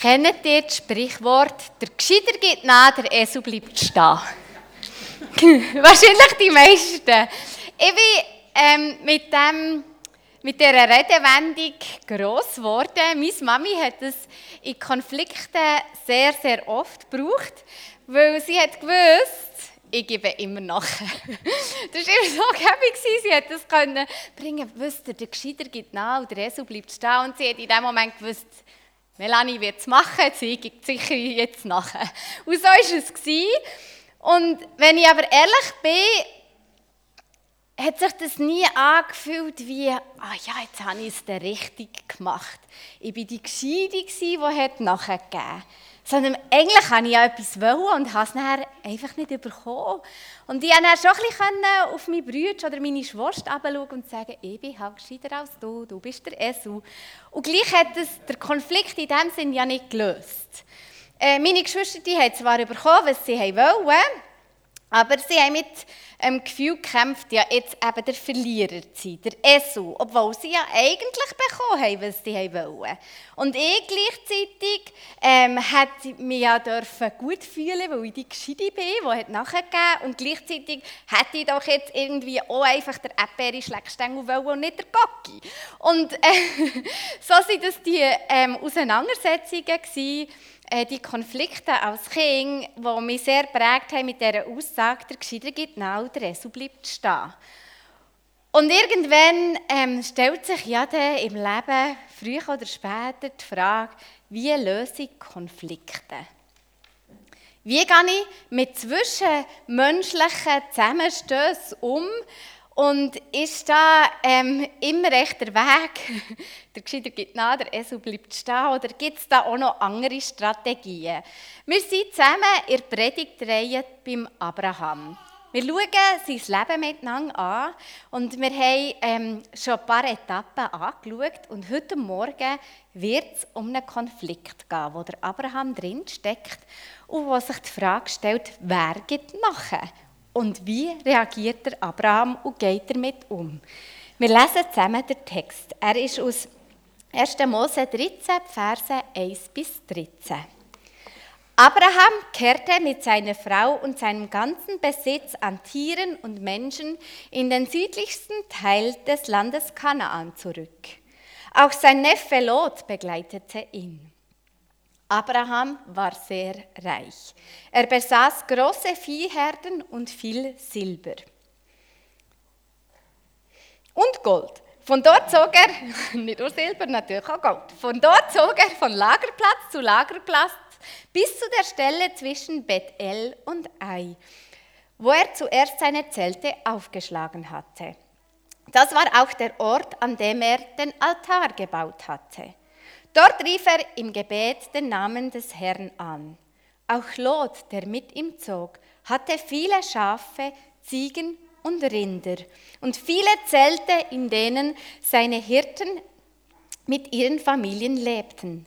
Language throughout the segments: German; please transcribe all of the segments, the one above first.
Kennt ihr das Sprichwort, der Gescheiter geht nach, der Esel bleibt stehen? Wahrscheinlich die meisten. Ich bin ähm, mit, dem, mit dieser Redewendung gross geworden. Meine Mami hat es in Konflikten sehr, sehr oft gebraucht, weil sie hat gewusst, ich gebe immer nach. das war immer so gäbig, sie hat das können bringen, wusste, der Gescheiter geht nach der Esel bleibt stehen. Und sie hat in dem Moment gewusst, Melanie wird es machen, sie gibt sicher jetzt nachher. Und so war es. Und wenn ich aber ehrlich bin, hat sich das nie angefühlt wie, ah ja, jetzt habe ich es richtig gemacht. Ich war die Gescheide, die nachher gegeben hat sondern eigentlich wollte ich ja etwas wollen und habe es dann einfach nicht bekommen. Und ich konnte dann schon ein bisschen auf meine Brüder oder meine Schwester schauen und sagen, ich bin halt gescheiter als du, du bist der Esu. Und gleich hat es der Konflikt in diesem Sinne ja nicht gelöst. Äh, meine Geschwister die haben zwar bekommen, was sie wollten, aber sie haben mit dem Gefühl gekämpft, ja jetzt eben der Verlierer zu sein, der Esu, obwohl sie ja eigentlich bekommen haben, was sie wollten. Und ich gleichzeitig ähm, hätte mich ja dürfen gut fühlen, weil ich die Gescheide bin, die hat nachgegeben und gleichzeitig hätte ich doch jetzt irgendwie auch einfach der Erdbeere Schleckstängel wollen und nicht der Gocki. Und äh, so waren das die ähm, Auseinandersetzungen gewesen, die Konflikte als Kind, die mich sehr prägt haben mit dieser Aussage, der Gescheiter gibt nach, der Esel bleibt stehen. Und irgendwann ähm, stellt sich ja dann im Leben, früher oder später, die Frage, wie löse ich Konflikte? Wie gehe ich mit zwischenmenschlichen Zusammenstößen um? Und ist da ähm, immer recht der Weg? der Gescheiter geht nach, der Esel bleibt stehen. Oder gibt es da auch noch andere Strategien? Wir sind zusammen in der Predigtreihe beim Abraham. Wir schauen sein Leben miteinander an und wir haben ähm, schon ein paar Etappen angeschaut. Und heute Morgen wird es um einen Konflikt gehen, wo der Abraham drin steckt und wo sich die Frage stellt, wer geht nachher? Und wie reagiert der Abraham und geht damit um? Wir lesen zusammen den Text. Er ist aus 1. Mose 13, Verse 1 bis 13. Abraham kehrte mit seiner Frau und seinem ganzen Besitz an Tieren und Menschen in den südlichsten Teil des Landes Kanaan zurück. Auch sein Neffe Lot begleitete ihn. Abraham war sehr reich. Er besaß große Viehherden und viel Silber. Und Gold. Von dort zog er, nicht nur Silber, natürlich auch Gold. Von dort zog er von Lagerplatz zu Lagerplatz bis zu der Stelle zwischen Bethel und Ai, wo er zuerst seine Zelte aufgeschlagen hatte. Das war auch der Ort, an dem er den Altar gebaut hatte. Dort rief er im Gebet den Namen des Herrn an. Auch Lot, der mit ihm zog, hatte viele Schafe, Ziegen und Rinder und viele Zelte, in denen seine Hirten mit ihren Familien lebten.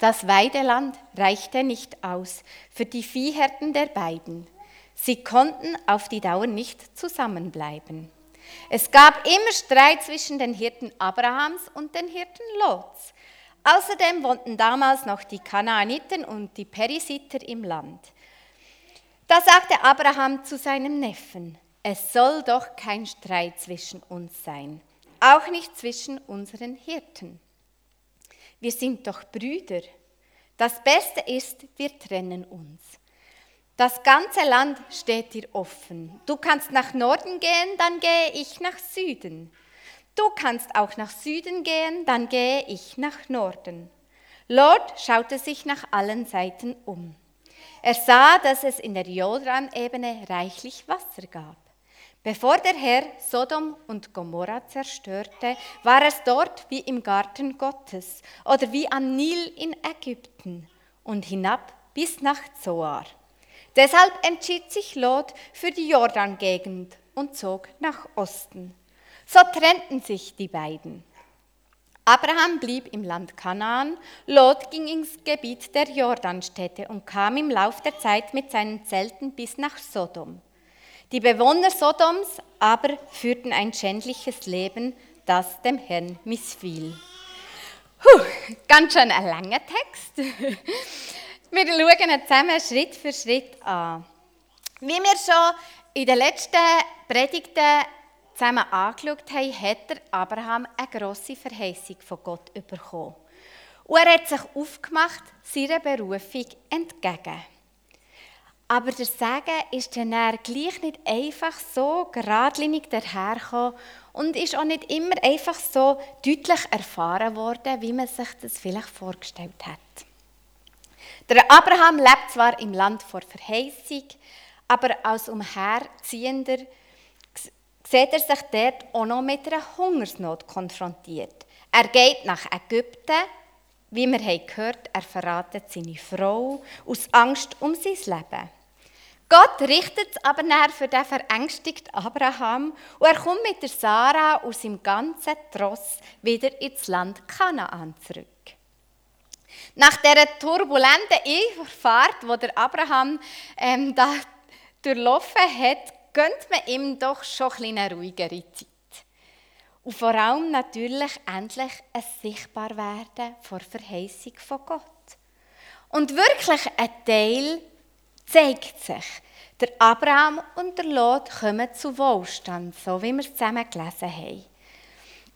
Das Weideland reichte nicht aus für die Viehhärten der beiden. Sie konnten auf die Dauer nicht zusammenbleiben. Es gab immer Streit zwischen den Hirten Abrahams und den Hirten Lots. Außerdem wohnten damals noch die Kanaaniten und die Perisiter im Land. Da sagte Abraham zu seinem Neffen, es soll doch kein Streit zwischen uns sein, auch nicht zwischen unseren Hirten. Wir sind doch Brüder. Das Beste ist, wir trennen uns. Das ganze Land steht dir offen. Du kannst nach Norden gehen, dann gehe ich nach Süden. Du kannst auch nach Süden gehen, dann gehe ich nach Norden. Lot schaute sich nach allen Seiten um. Er sah, dass es in der Jordanebene reichlich Wasser gab. Bevor der Herr Sodom und Gomorra zerstörte, war es dort wie im Garten Gottes oder wie am Nil in Ägypten und hinab bis nach Zoar. Deshalb entschied sich Lot für die Jordan-Gegend und zog nach Osten. So trennten sich die beiden. Abraham blieb im Land Kanaan, Lot ging ins Gebiet der Jordanstädte und kam im Lauf der Zeit mit seinen Zelten bis nach Sodom. Die Bewohner Sodoms aber führten ein schändliches Leben, das dem Herrn missfiel. Puh. ganz schön ein langer Text. Wir schauen ihn zusammen Schritt für Schritt an. Wie wir schon in den letzten Predigten zusammen angeschaut haben, hat Abraham eine grosse Verheißung von Gott bekommen. Und er hat sich aufgemacht, seiner Berufung entgegen. Aber der Segen ist dann gleich nicht einfach so geradlinig dahergekommen und ist auch nicht immer einfach so deutlich erfahren worden, wie man sich das vielleicht vorgestellt hat. Der Abraham lebt zwar im Land vor Verheißung, aber als Umherziehender sieht er sich dort auch noch mit einer Hungersnot konfrontiert. Er geht nach Ägypten, wie wir gehört haben, er verratet seine Frau aus Angst um sein Leben. Gott richtet es aber nachher für den verängstigten Abraham und er kommt mit der Sarah aus seinem ganzen Tross wieder ins Land Kanaan zurück. Nach dieser turbulenten Einfahrt, wo der Abraham ähm, da durchlaufen hat, gönnt man ihm doch schon eine ruhigere Zeit. Und vor allem natürlich endlich ein Sichtbarwerden vor Verheißung von Gott. Und wirklich ein Teil zeigt sich. Der Abraham und der Lot kommen zu Wohlstand, so wie wir es zusammen gelesen haben.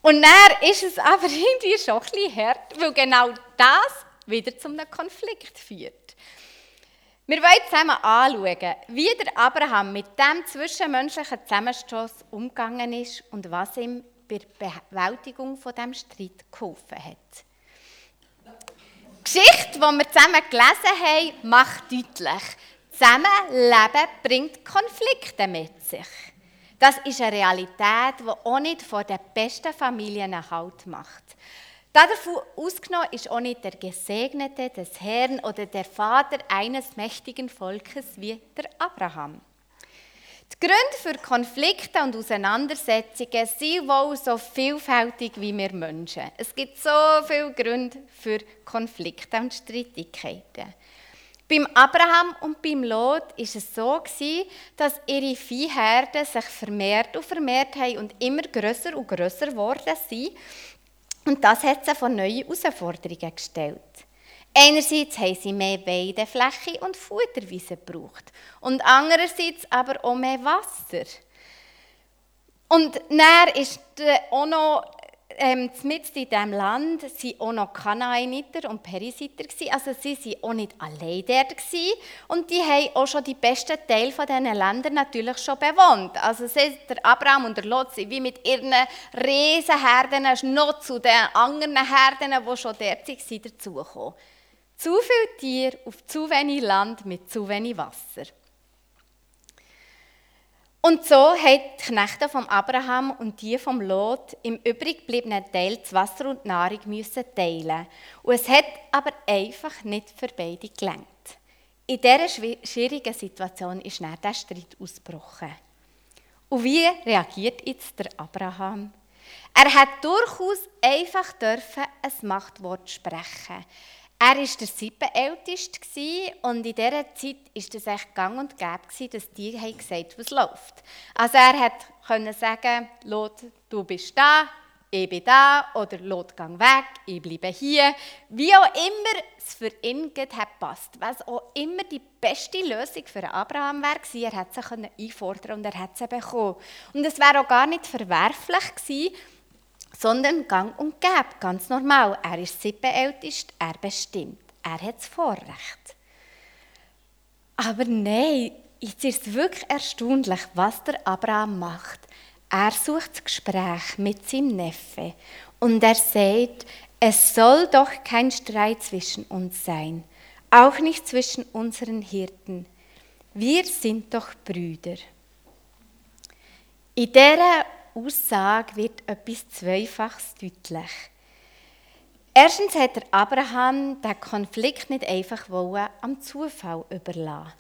Und dann ist es aber irgendwie schon ein bisschen hart, weil genau das wieder zu einem Konflikt führt. Wir wollen zusammen anschauen, wie der Abraham mit dem zwischenmenschlichen Zusammenstoß umgegangen ist und was ihm bei der Bewältigung von dem Streit geholfen hat. Die Geschichte, die wir zusammen gelesen haben, macht deutlich, Zusammenleben bringt Konflikte mit sich. Das ist eine Realität, die auch nicht vor den besten Familien Halt macht. Davon ausgenommen ist auch nicht der Gesegnete des Herrn oder der Vater eines mächtigen Volkes wie der Abraham. Die Gründe für Konflikte und Auseinandersetzungen sind wohl so vielfältig wie wir Menschen. Es gibt so viele Gründe für Konflikte und Streitigkeiten. Beim Abraham und beim Lot ist es so dass ihre Viehherden sich vermehrt und vermehrt haben und immer größer und größer geworden sind. Und das hat sie vor neue Herausforderungen gestellt. Einerseits haben sie mehr Weidefläche und Futterwiese gebraucht und andererseits aber auch mehr Wasser. Und dann ist auch noch ähm, mitten in diesem Land waren auch noch Kanaaniter und Perisiter. Also sie waren auch nicht allein dort. Und die haben auch schon die besten Teile von diesen Ländern natürlich schon bewohnt. Also der Abraham und der Lot sind wie mit ihren Riesenherden noch zu den anderen Herden, die schon dort waren, dazugekommen. Zu viele Tiere auf zu wenig Land mit zu wenig Wasser. Und so haben die Knechte von Abraham und die vom Lot im übrig gebliebenen Teil das Wasser und die Nahrung müssen teilen. Und es hat aber einfach nicht für beide gelangt. In dieser schwierigen Situation ist dann der Streit ausgebrochen. Und wie reagiert jetzt der Abraham? Er hat durchaus einfach dürfen ein Machtwort sprechen. Er war der Siebenälteste und in dieser Zeit war es echt gang und gäbe, dass die gesagt haben, was läuft. Also er konnte sagen, Lot, du bist da, ich bin da, oder Lot, gang weg, ich bleibe hier. Wie auch immer es für ihn hat passt, was auch immer die beste Lösung für Abraham war, er hat sie einfordern und er hat sie bekommen. Und es wäre auch gar nicht verwerflich gewesen, sondern gang und gäbe, ganz normal. Er ist siebenältest, er bestimmt, er hat das Vorrecht. Aber nein, jetzt ist es wirklich erstaunlich, was der Abraham macht. Er sucht das Gespräch mit seinem Neffe und er sagt, es soll doch kein Streit zwischen uns sein, auch nicht zwischen unseren Hirten. Wir sind doch Brüder. In dieser Aussage wird etwas Zweifaches deutlich. Erstens hat der Abraham den Konflikt nicht einfach am Zufall überlassen.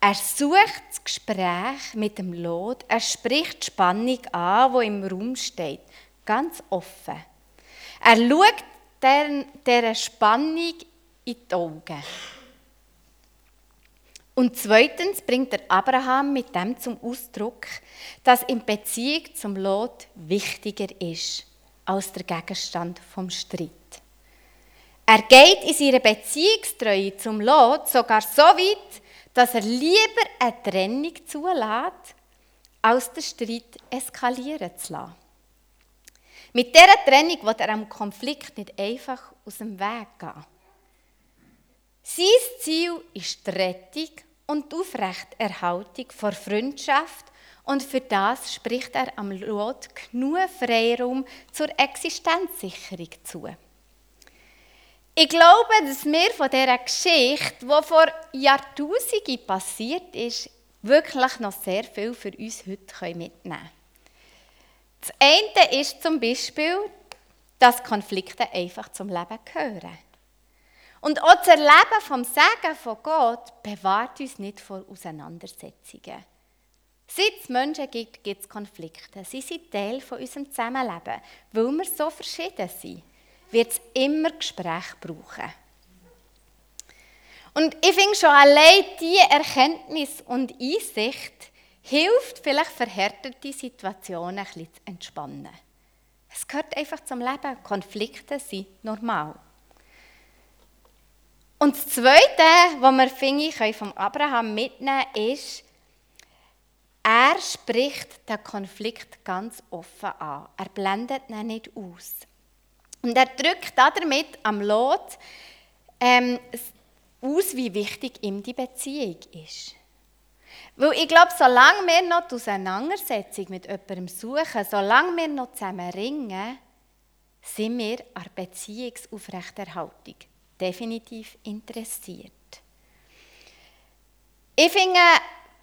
Er sucht das Gespräch mit dem Lot, er spricht die Spannung an, die im Raum steht, ganz offen. Er schaut dieser Spannung in die Augen. Und zweitens bringt der Abraham mit dem zum Ausdruck, dass in Beziehung zum Lot wichtiger ist als der Gegenstand vom Streit. Er geht in seiner Beziehungstreue zum Lot sogar so weit, dass er lieber eine Trennung zulässt, als den Streit eskalieren zu lassen. Mit dieser Trennung wird er am Konflikt nicht einfach aus dem Weg gehen. Sein Ziel ist die Rettung und die Aufrechterhaltung vor Freundschaft und für das spricht er am Lot genug Freiraum zur Existenzsicherung zu. Ich glaube, dass wir von dieser Geschichte, die vor Jahrtausenden passiert ist, wirklich noch sehr viel für uns heute mitnehmen können. Das eine ist zum Beispiel, dass Konflikte einfach zum Leben gehören. Und auch das Erleben vom Segen von Gott bewahrt uns nicht vor Auseinandersetzungen. Seit es Menschen gibt, gibt es Konflikte. Sie sind Teil von unserem Zusammenleben. Weil wir so verschieden sind, wird es immer Gespräche brauchen. Und ich finde schon allein diese Erkenntnis und Einsicht hilft, vielleicht verhärtete Situationen ein bisschen zu entspannen. Es gehört einfach zum Leben. Konflikte sind normal. Und das Zweite, was wir, finde ich, vom Abraham mitnehmen können, ist, er spricht den Konflikt ganz offen an. Er blendet ihn nicht aus. Und er drückt damit am Lot ähm, aus, wie wichtig ihm die Beziehung ist. Weil ich glaube, solange wir noch die Auseinandersetzung mit jemandem suchen, solange wir noch zusammen ringen, sind wir an Beziehungsaufrechterhaltung definitiv interessiert. Ich finde,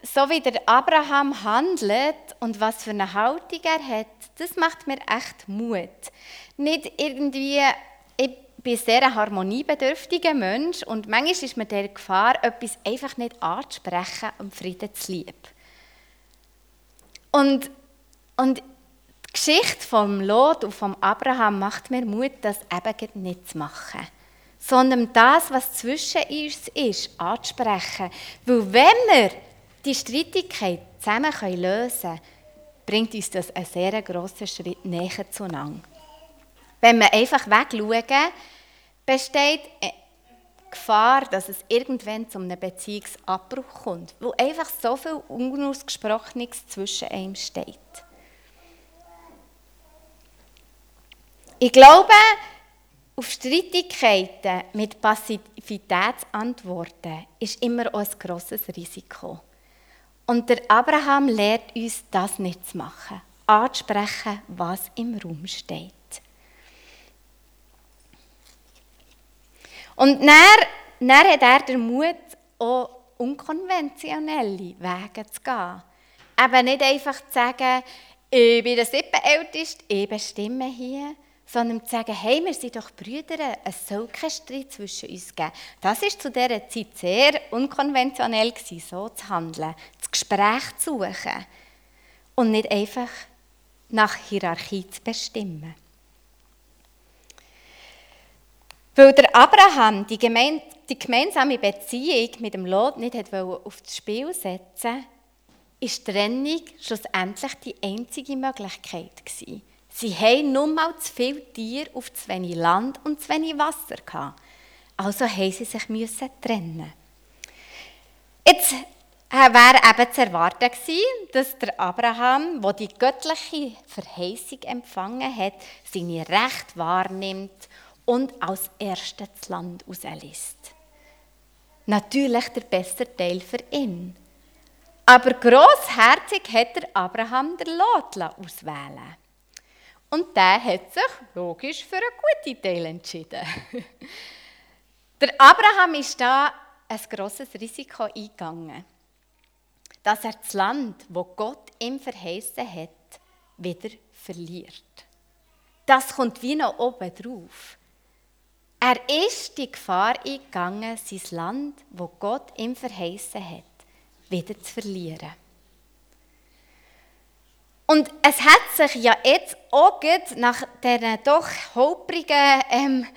so wie der Abraham handelt und was für eine Haltung er hat, das macht mir echt Mut. Nicht irgendwie, ich bin sehr ein harmoniebedürftiger Mensch und manchmal ist mir der Gefahr, etwas einfach nicht anzusprechen und Frieden zu lieb. Und, und die Geschichte vom Lot und vom Abraham macht mir Mut, das eben nicht zu machen sondern das, was zwischen uns ist, anzusprechen. Weil wenn wir die Streitigkeit zusammen lösen können, bringt uns das einen sehr grossen Schritt näher zueinander. Wenn wir einfach wegschauen, besteht die Gefahr, dass es irgendwann zu einem Beziehungsabbruch kommt, weil einfach so viel Unausgesprochenes zwischen einem steht. Ich glaube, auf Streitigkeiten mit Passivitätsantworten ist immer ein grosses Risiko. Und der Abraham lehrt uns, das nicht zu machen, anzusprechen, was im Raum steht. Und dann, dann hat er den Mut, auch unkonventionelle Wege zu gehen. Eben nicht einfach zu sagen, ich bin der Sippenälteste, ich bestimme hier, sondern zu sagen, hey, wir sind doch Brüder, es soll keinen Streit zwischen uns geben. Das war zu dieser Zeit sehr unkonventionell, so zu handeln, das Gespräch zu suchen und nicht einfach nach Hierarchie zu bestimmen. Weil der Abraham die, gemein die gemeinsame Beziehung mit dem Lot nicht auf das Spiel setzen ist Trennung schlussendlich die einzige Möglichkeit gewesen. Sie hatten nur mal zu viele Tiere auf zu wenig Land und zu wenig Wasser. Gehabt. Also mussten sie sich müssen trennen. Jetzt äh, wäre eben zu erwarten gewesen, dass der Abraham, der die göttliche Verheißung empfangen hat, seine Recht wahrnimmt und als erstes das Land rauslässt. Natürlich der bessere Teil für ihn. Aber grossherzig hat der Abraham der Lot auswählen und der hat sich logisch für einen guten Teil entschieden. der Abraham ist da ein grosses Risiko eingegangen, dass er das Land, wo Gott ihm verheißen hat, wieder verliert. Das kommt wie noch oben drauf. Er ist die Gefahr eingegangen, sein Land, wo Gott ihm verheißen hat, wieder zu verlieren. Und es hat sich ja jetzt auch nach, der doch holprigen, ähm,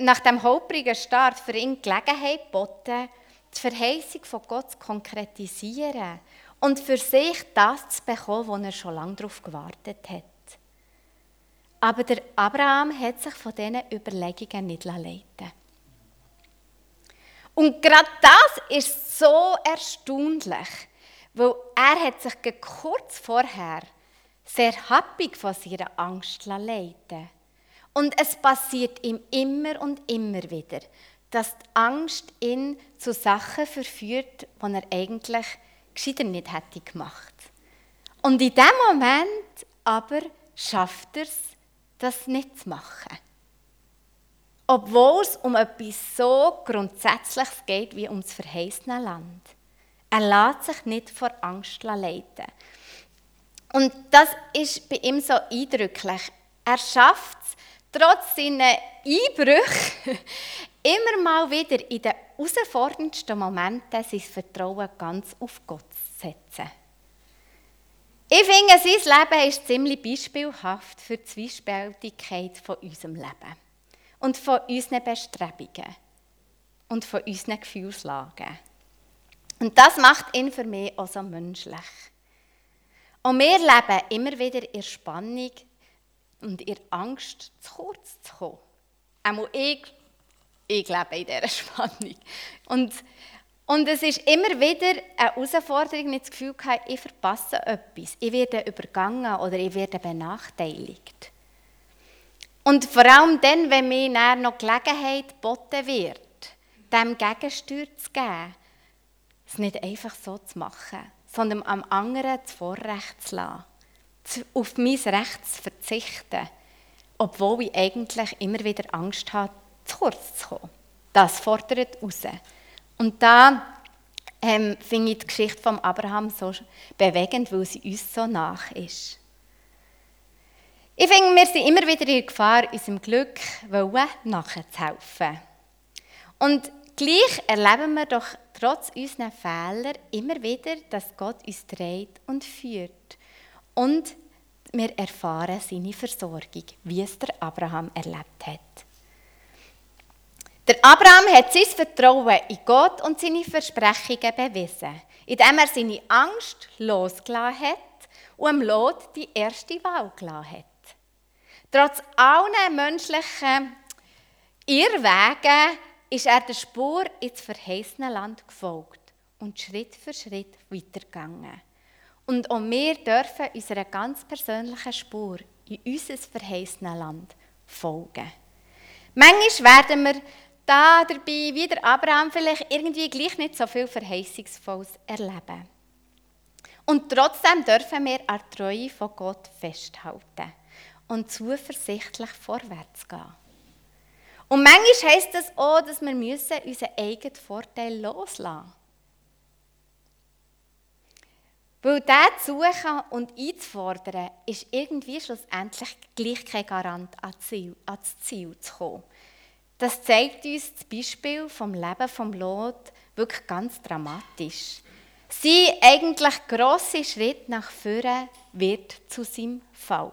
nach dem holprigen Start für ihn Gelegenheit geboten, die Verheißung von Gott zu konkretisieren und für sich das zu bekommen, wo er schon lange darauf gewartet hat. Aber der Abraham hat sich von diesen Überlegungen nicht leiten Und gerade das ist so erstaunlich, weil er hat sich kurz vorher sehr happig von seiner Angst leiten Und es passiert ihm immer und immer wieder, dass die Angst ihn zu Sachen verführt, die er eigentlich gescheiter nicht hätte gemacht. Und in dem Moment aber schafft er es, das nicht zu machen. Obwohl es um etwas so Grundsätzliches geht wie ums verheißene Land. Er lässt sich nicht vor Angst leiten. Und das ist bei ihm so eindrücklich. Er schafft es, trotz seiner Einbrüche, immer mal wieder in den herausforderndsten Momenten sein Vertrauen ganz auf Gott zu setzen. Ich finde, sein Leben ist ziemlich beispielhaft für die Zwiespältigkeit von unserem Leben und von unseren Bestrebungen und von unseren Gefühlslagen. Und das macht ihn für mich auch so menschlich. Und wir leben immer wieder in Spannung und in Angst, zu kurz zu kommen. Auch ich, ich lebe in dieser Spannung. Und und es ist immer wieder eine Herausforderung, nicht das Gefühl ich verpasse etwas, ich werde übergangen oder ich werde benachteiligt. Und vor allem dann, wenn mir noch Gelegenheit geboten wird, dem Gegensteuer zu geben, es nicht einfach so zu machen, sondern am anderen das Vorrecht zu lassen, auf mein Recht zu verzichten, obwohl ich eigentlich immer wieder Angst habe, zu kurz zu kommen. Das fordert raus. Und da ähm, finde ich die Geschichte von Abraham so bewegend, weil sie uns so nach ist. Ich finde, wir sind immer wieder in Gefahr, unserem Glück nachzuhelfen. Und gleich erleben wir doch trotz unserer Fehler immer wieder, dass Gott uns dreht und führt. Und wir erfahren seine Versorgung, wie es der Abraham erlebt hat. Der Abraham hat sein Vertrauen in Gott und seine Versprechungen bewiesen, indem er seine Angst losgelassen hat und Lot die erste Wahl gelassen hat. Trotz allen menschlichen Irrwegen ist er der Spur ins verheißene Land gefolgt und Schritt für Schritt weitergegangen. Und auch wir dürfen unserer ganz persönlichen Spur in unser verheißene Land folgen. Manchmal werden wir da dabei, wie der Abraham, vielleicht irgendwie gleich nicht so viel Verheißungsvolles erleben. Und trotzdem dürfen wir an der Treue von Gott festhalten und zuversichtlich vorwärts gehen. Und manchmal heisst das auch, dass wir müssen unseren eigenen Vorteil loslassen müssen. Weil das zu suchen und einzufordern, ist irgendwie schlussendlich gleich kein Garant ans Ziel, zu kommen. Das zeigt uns das Beispiel vom Leben von Lot wirklich ganz dramatisch. Sein eigentlich grosse Schritt nach vorne wird zu seinem Fall.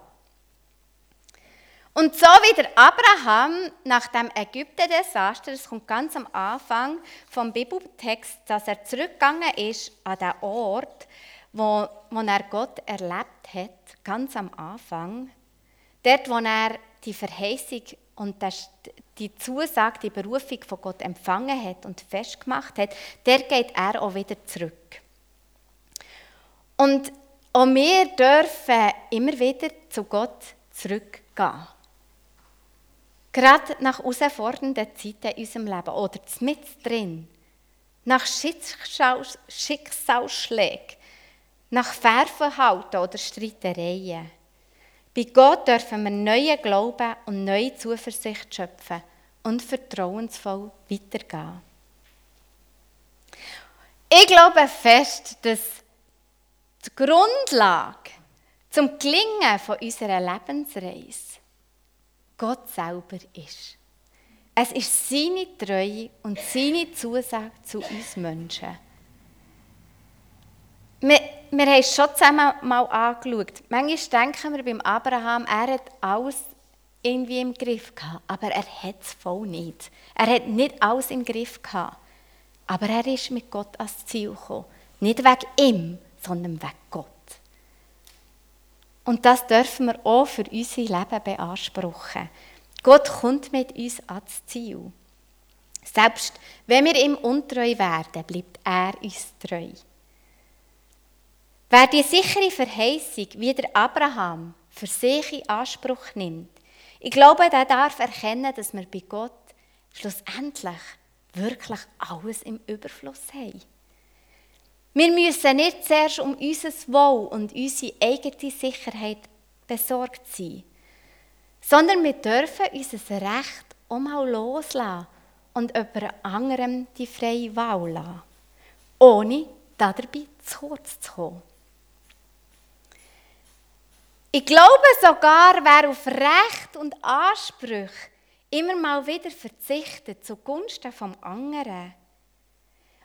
Und so wie der Abraham nach dem Ägypten-Desaster, das kommt ganz am Anfang vom Bibeltext, dass er zurückgegangen ist an den Ort, wo, wo er Gott erlebt hat, ganz am Anfang, dort, wo er die Verheißung und die Zusage, die Berufung von Gott empfangen hat und festgemacht hat, der geht er auch wieder zurück. Und auch wir dürfen immer wieder zu Gott zurückgehen. Gerade nach herausfordernden Zeiten in unserem Leben oder mit drin. Nach Schicksalsschlägen, nach Fairverhalten oder Streitereien. Bei Gott dürfen wir neuen Glauben und neue Zuversicht schöpfen und vertrauensvoll weitergehen. Ich glaube fest, dass die Grundlage zum Gelingen von unserer Lebensreise Gott selber ist. Es ist seine Treue und seine Zusage zu uns Menschen. Wir, wir haben es schon zusammen mal angeschaut. Manchmal denken wir beim Abraham, er hat alles irgendwie im Griff gehabt, aber er hat es voll nicht. Er hat nicht alles im Griff gehabt. Aber er ist mit Gott ans Ziel gekommen. Nicht wegen ihm, sondern wegen Gott. Und das dürfen wir auch für unser Leben beanspruchen. Gott kommt mit uns ans Ziel. Selbst wenn wir ihm untreu werden, bleibt er uns treu. Wer die sichere Verheißung wie der Abraham für sich in Anspruch nimmt, ich glaube, der darf erkennen, dass wir bei Gott schlussendlich wirklich alles im Überfluss haben. Wir müssen nicht zuerst um unser Wohl und unsere eigene Sicherheit besorgt sein, sondern wir dürfen unser Recht auch mal loslassen und jemand anderem die freie Wahl lassen, ohne dabei zu kurz zu kommen. Ich glaube sogar, wer auf Recht und Ansprüche immer mal wieder verzichtet zugunsten vom anderen.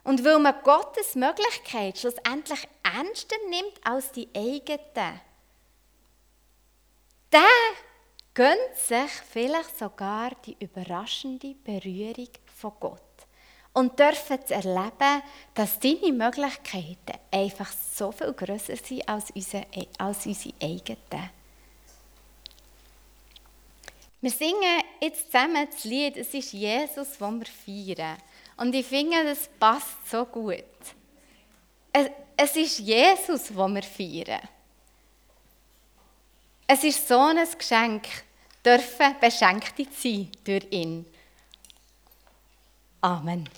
Und weil man Gottes Möglichkeit schlussendlich ernster nimmt als die eigene, der gönnt sich vielleicht sogar die überraschende Berührung von Gott und dürfen erleben, dass deine Möglichkeiten einfach so viel größer sind als unsere, als unsere eigenen. Wir singen jetzt zusammen das Lied, es ist Jesus, den wir feiern. Und ich finde, das passt so gut. Es ist Jesus, den wir feiern. Es ist so ein Geschenk, dürfen beschenkt sein durch ihn. Amen.